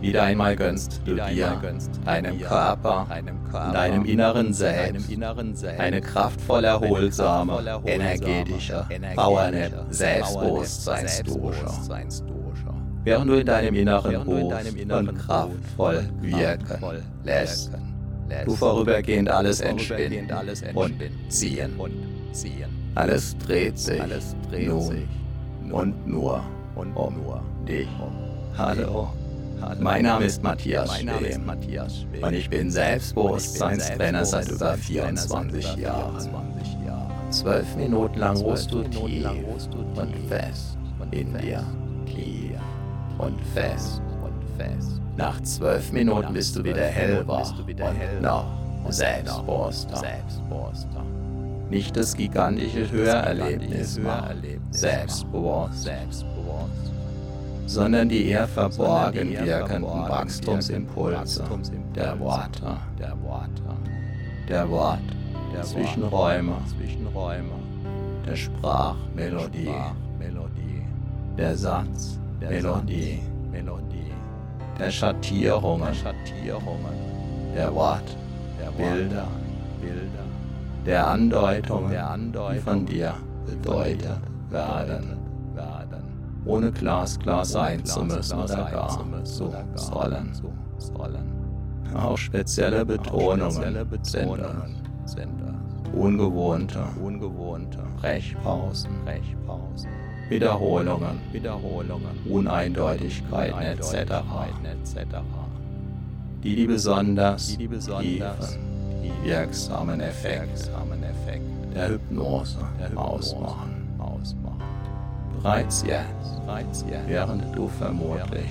Wieder einmal gönnst du dir, deinem Körper, deinem inneren Selbst, eine kraftvoll erholsame, energetische, Powernap Selbstbewusstseinsdusche. Während du in deinem Inneren ruhst und kraftvoll wirken lässt, du vorübergehend alles entspinnen und ziehen. Alles dreht sich nun und nur um dich. Hallo. Mein Name ist Matthias Schwem. Und ich bin Selbstbewusstseinstrainer seit über 24 Jahren. Zwölf Minuten lang ruhst du tief und fest in dir, tief und fest. Nach zwölf Minuten bist du wieder hellwach und noch Selbstbewusster. Nicht das gigantische Hörerlebnis macht selbstbewusst, sondern die eher verborgen wirkenden Wachstumsimpulse. Der Worte, der Wort, der Zwischenräume, der Sprachmelodie, der Satzmelodie, der Schattierungen, der Wort, der Bilder, der Andeutungen, die von dir bedeutet werden ohne glasklar sein zu müssen oder gar zu sollen. Auch spezielle Betonungen. Sind ungewohnte, Brechpausen, Wiederholungen, Uneindeutigkeiten etc., die die besonders tiefen, wirksamen Effekte der Hypnose. ausmachen. Bereits jetzt, während du vermutlich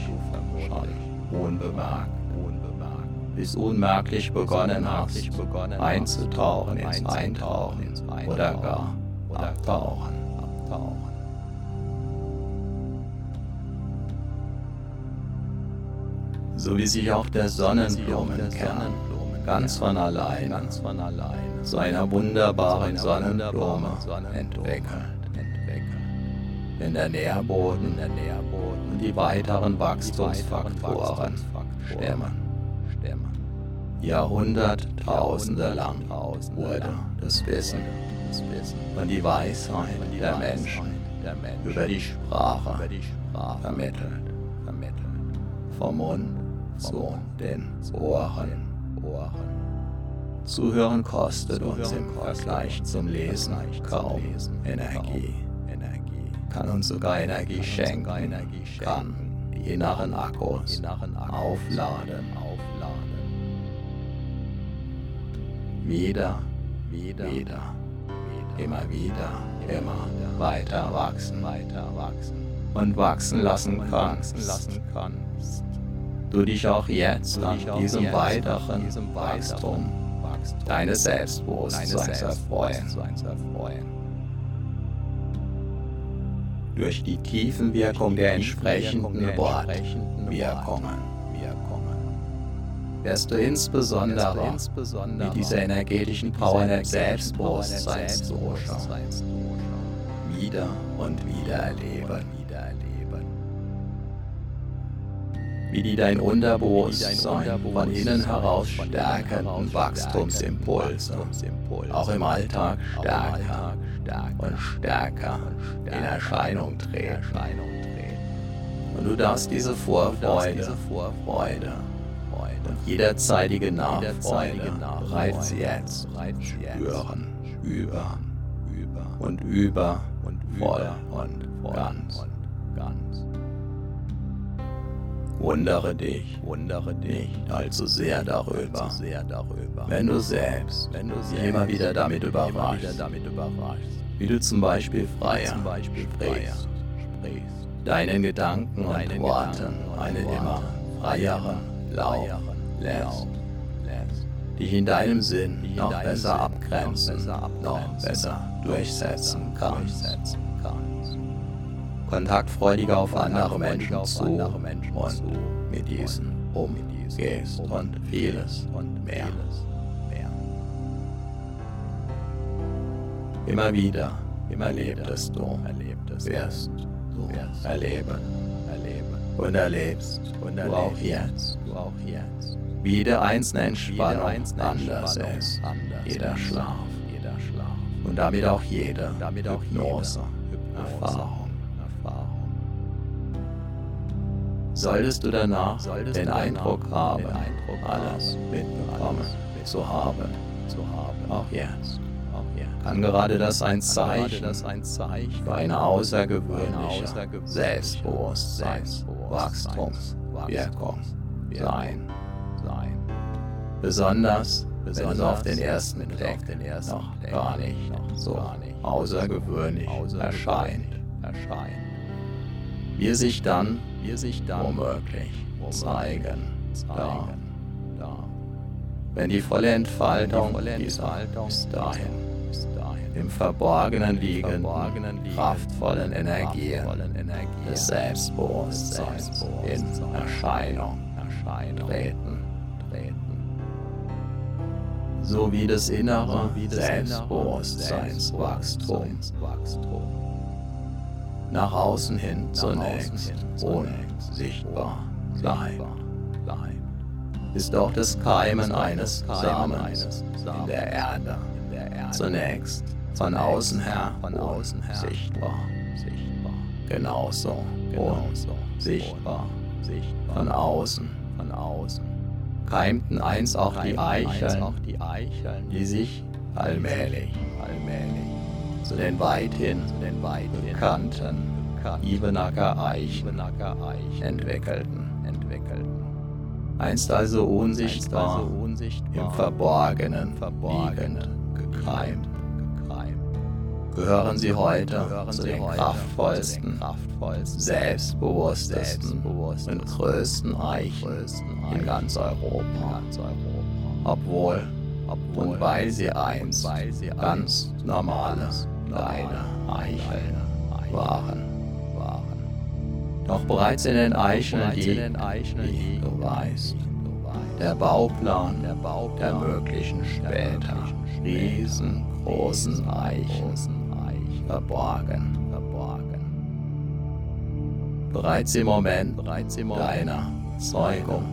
schon unbemerkt bis unmerklich begonnen hast, einzutauchen ins Eintauchen oder gar abtauchen. So wie sich auch der Sonnenblumenkern ganz von allein zu einer wunderbaren Sonnenblume entwickelt wenn der Nährboden, der Nährboden. Und die weiteren Wachstumsfaktoren. Stemmen. Jahrhunderttausende lang wurde das Wissen. Und die Weisheit der Menschen. Über die Sprache vermittelt. Vom Mund zu den Ohren. Zuhören kostet uns im Vergleich zum Lesen kaum Energie kann uns sogar Energie schenken, kann. die inneren Akkus aufladen. Wieder, wieder, wieder, immer wieder, immer weiter wachsen, weiter wachsen. Und wachsen lassen kannst. Du dich auch jetzt an diesem weiteren Wachstum deines Selbstbewusstseins erfreuen durch die Tiefenwirkung der entsprechenden Wortwirkungen. Wirst du insbesondere mit dieser energetischen Power der Selbstbewusstseinsdosha wieder und wieder erleben. Wie die dein Unterbewusstsein von innen heraus stärkenden Wachstumsimpulse auch im Alltag stärker und stärker in Erscheinung treten. Und du darfst diese Vorfreude, Freude und jederzeitige Nachfreude bereits jetzt spüren, über und über und voll und ganz. Wundere dich, wundere dich. Allzu sehr darüber, wenn du selbst, wenn du dich immer wieder damit überraschst, wie du zum Beispiel freier sprichst, deinen Gedanken und Worten einen immer freieren Lauf lässt, dich in deinem Sinn noch besser abgrenzen, noch besser durchsetzen kannst kontaktfreudiger auf andere Menschen zu und mit diesen umgehst und vieles und mehr. Immer wieder, immer erlebtest du, wirst du erleben, und erlebst, und erlebst. du auch jetzt, wie der einzelne Entspannung anders ist, jeder Schlaf, und damit auch jede damit Solltest du danach den, Eindruck haben, alles mitbekommen zu haben, zu haben, auch jetzt kann gerade das ein Zeichen, ein für eine außergewöhnliche Selbstbewusstseins, Wachstumswirkung sein. sein. Besonders, besonders auf den ersten Blick noch gar nicht so außergewöhnlich erscheint. erscheint. Wir sich dann, wir sich dann womöglich zeigen, da. Wenn die volle Entfaltung dieser bis dahin im Verborgenen liegenden, kraftvollen Energien des Selbstbewusstseins in Erscheinung treten. So wie das innere Selbstbewusstseinswachstum nach außen hin zunächst unsichtbar bleibt, ist auch das Keimen eines Samens in der Erde. zunächst von außen her, sichtbar, sichtbar. Genauso, genauso sichtbar, sichtbar. Von außen, von außen. Keimten einst auch die Eicheln, auch die Eicheln, die sich allmählich, allmählich zu den weithin, zu den weithin bekannten Ibenacker Eichen entwickelten, entwickelten. Einst also unsichtbar, also unsichtbar im Verborgenen, Verborgenen gekeimt gehören sie heute zu den kraftvollsten, selbstbewusstesten und größten Eichen in ganz Europa. Obwohl und weil sie einst ganz normale, kleine Eicheln waren. Doch bereits in den Eicheln liegt, wie du weißt, der Bauplan der möglichen später. riesengroßen Eichen verborgen. Bereits im Moment, deiner Zeugung,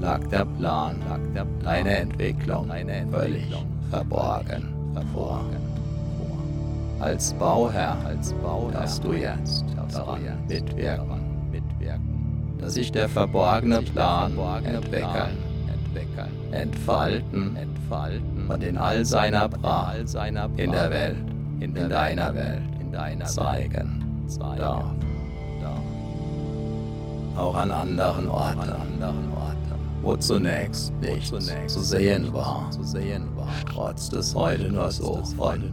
lag der Plan, lag der Plan. deine Entwicklung, eine Entwicklung völlig verborgen, verborgen. Als Bauherr, als Bauherr, dass du jetzt daran mitwirken, mitwirken, dass sich der verborgene Plan entwickeln, entwickeln, entfalten, entfalten. Und in all seiner Pracht in der Welt in, in deiner Welt, in deiner zeigen, zeigen. Darf. Auch an anderen Orten, anderen Orten. Wo zunächst nichts zu sehen war, trotz des heute nur so von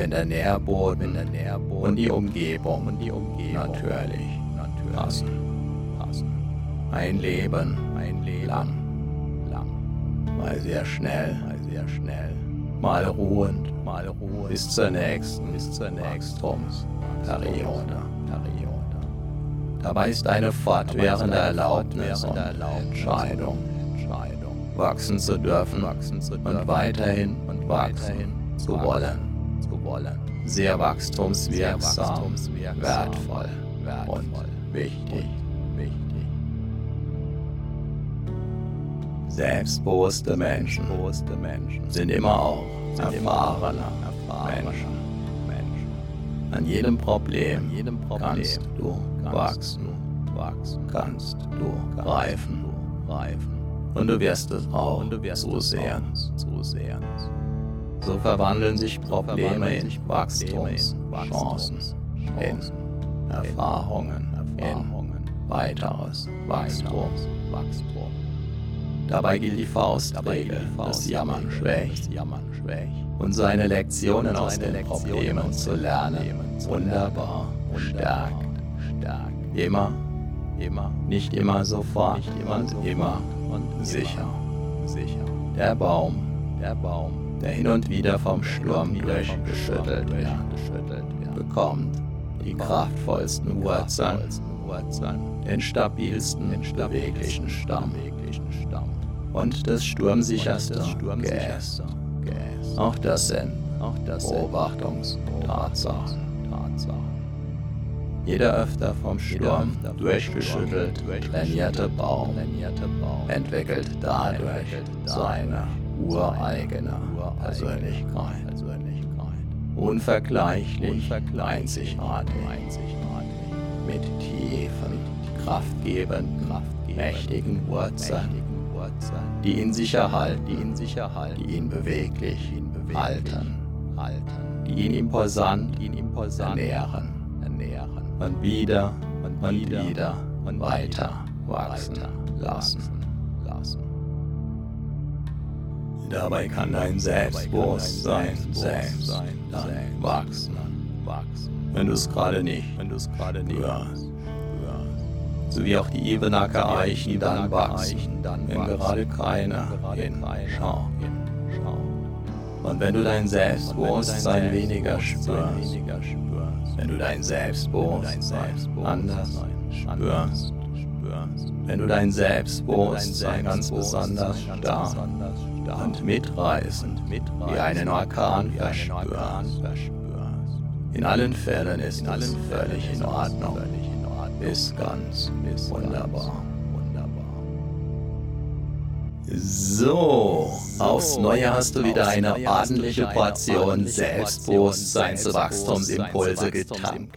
Wenn der Nährboden und die Umgebung. Natürlich. Passen. Ein Leben, ein Leben. Lang, lang, mal sehr schnell, mal sehr schnell, mal ruhend, mal ruhend, bis zur nächsten, bis zur nächsten. Periode. Dabei ist eine fortwährende Erlaubnis. Und Entscheidung, wachsen zu dürfen und weiterhin und wachsen zu wollen. Sehr wachstumswirksam, wertvoll und wichtig. Selbstbewusste Menschen sind immer auch erfahrene Menschen. An jedem Problem kannst du wachsen, wachsen. Kannst du reifen. Und du wirst es auch so sehen, so verwandeln sich Probleme in Wachstumschancen, in Erfahrungen, in weiteres Wachstum. Dabei gilt die Faustregel, das Jammern schwächt, und seine Lektionen aus den Problemen zu lernen, wunderbar stärkt. Immer, immer, nicht immer sofort, nicht immer und immer und sicher, sicher. Der Baum, der Baum, der hin und wieder vom Sturm durchgeschüttelt wird, bekommt die kraftvollsten Wurzeln, den stabilsten, den beweglichen Stamm. und das sturmsicherste Geäst. Auch das sind Beobachtungstatsachen. Jeder öfter vom Sturm durchgeschüttelt trainierte Baum entwickelt dadurch seine ureigene Persönlichkeit. Unvergleichlich, einzigartig, mit tiefen, kraftgebenden, mächtigen Wurzeln, die ihn sicher halten, die ihn, beweglich, halten, die ihn imposant, die ihn imposant ernähren, und wieder und, wieder, und weiter wachsen lassen. Dabei kann dein Selbstbewusstsein selbst dann wachsen, wachsen, wenn du es gerade nicht, wenn du es gerade nicht hörst. So wie auch die Ebenacker Eichen dann wachsen, wenn gerade keiner hinschaut. Und wenn du dein Selbstbewusstsein weniger spürst, wenn du dein Selbstbewusstsein anders spürst, wenn du dein Selbstbewusstsein ganz besonders stark und mitreißend wie einen Orkan verspürst. In allen Fällen ist es völlig in Ordnung, ist ganz wunderbar. So, aufs Neue hast du wieder eine ordentliche Portion Selbstbewusstseinswachstumsimpulse getankt.